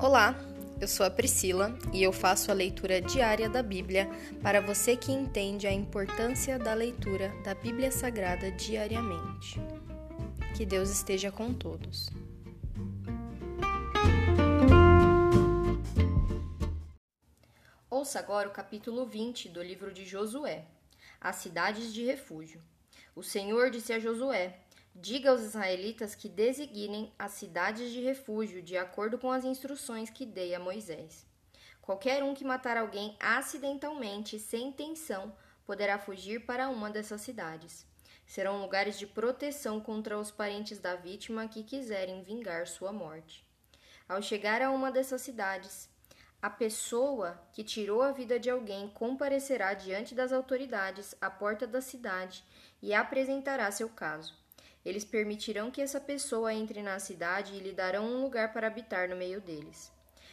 Olá, eu sou a Priscila e eu faço a leitura diária da Bíblia para você que entende a importância da leitura da Bíblia Sagrada diariamente. Que Deus esteja com todos. Ouça agora o capítulo 20 do livro de Josué, As Cidades de Refúgio. O Senhor disse a Josué: Diga aos israelitas que designem as cidades de refúgio de acordo com as instruções que dei a Moisés. Qualquer um que matar alguém acidentalmente, sem intenção, poderá fugir para uma dessas cidades. Serão lugares de proteção contra os parentes da vítima que quiserem vingar sua morte. Ao chegar a uma dessas cidades, a pessoa que tirou a vida de alguém comparecerá diante das autoridades à porta da cidade e apresentará seu caso. Eles permitirão que essa pessoa entre na cidade e lhe darão um lugar para habitar no meio deles.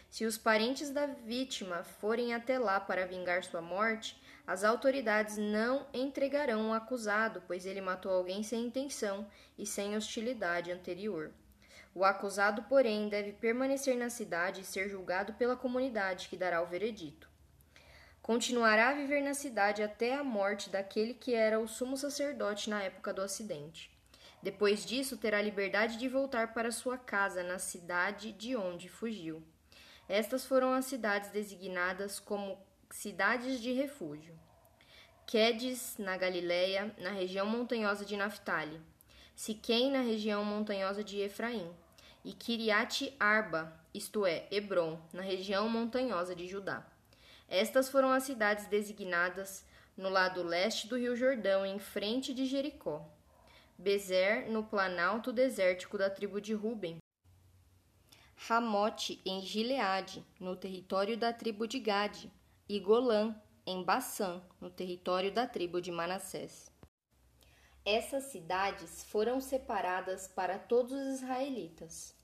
Se os parentes da vítima forem até lá para vingar sua morte, as autoridades não entregarão o acusado, pois ele matou alguém sem intenção e sem hostilidade anterior. O acusado, porém, deve permanecer na cidade e ser julgado pela comunidade que dará o veredito. Continuará a viver na cidade até a morte daquele que era o sumo sacerdote na época do acidente. Depois disso, terá liberdade de voltar para sua casa na cidade de onde fugiu. Estas foram as cidades designadas como cidades de refúgio. Quedes, na Galiléia, na região montanhosa de Naphtali, Siquém, na região montanhosa de Efraim, e Kiriat Arba, isto é, Hebron, na região montanhosa de Judá. Estas foram as cidades designadas no lado leste do rio Jordão, em frente de Jericó. Bezer, no planalto desértico da tribo de Ruben. Ramote, em Gileade, no território da tribo de Gade, e Golã, em Bassã, no território da tribo de Manassés. Essas cidades foram separadas para todos os israelitas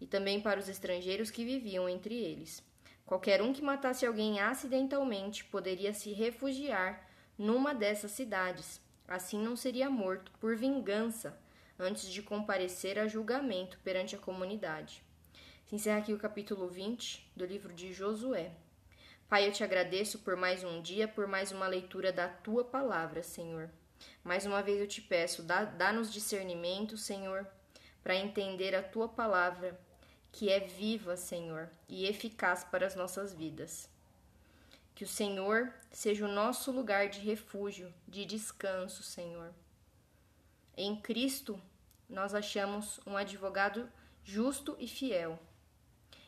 e também para os estrangeiros que viviam entre eles. Qualquer um que matasse alguém acidentalmente poderia se refugiar numa dessas cidades Assim não seria morto por vingança antes de comparecer a julgamento perante a comunidade. Se encerra aqui o capítulo 20 do livro de Josué. Pai, eu te agradeço por mais um dia, por mais uma leitura da tua palavra, Senhor. Mais uma vez eu te peço, dá-nos discernimento, Senhor, para entender a tua palavra, que é viva, Senhor, e eficaz para as nossas vidas. Que o Senhor seja o nosso lugar de refúgio, de descanso, Senhor. Em Cristo, nós achamos um advogado justo e fiel.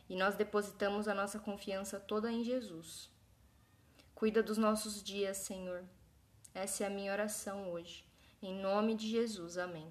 E nós depositamos a nossa confiança toda em Jesus. Cuida dos nossos dias, Senhor. Essa é a minha oração hoje. Em nome de Jesus. Amém.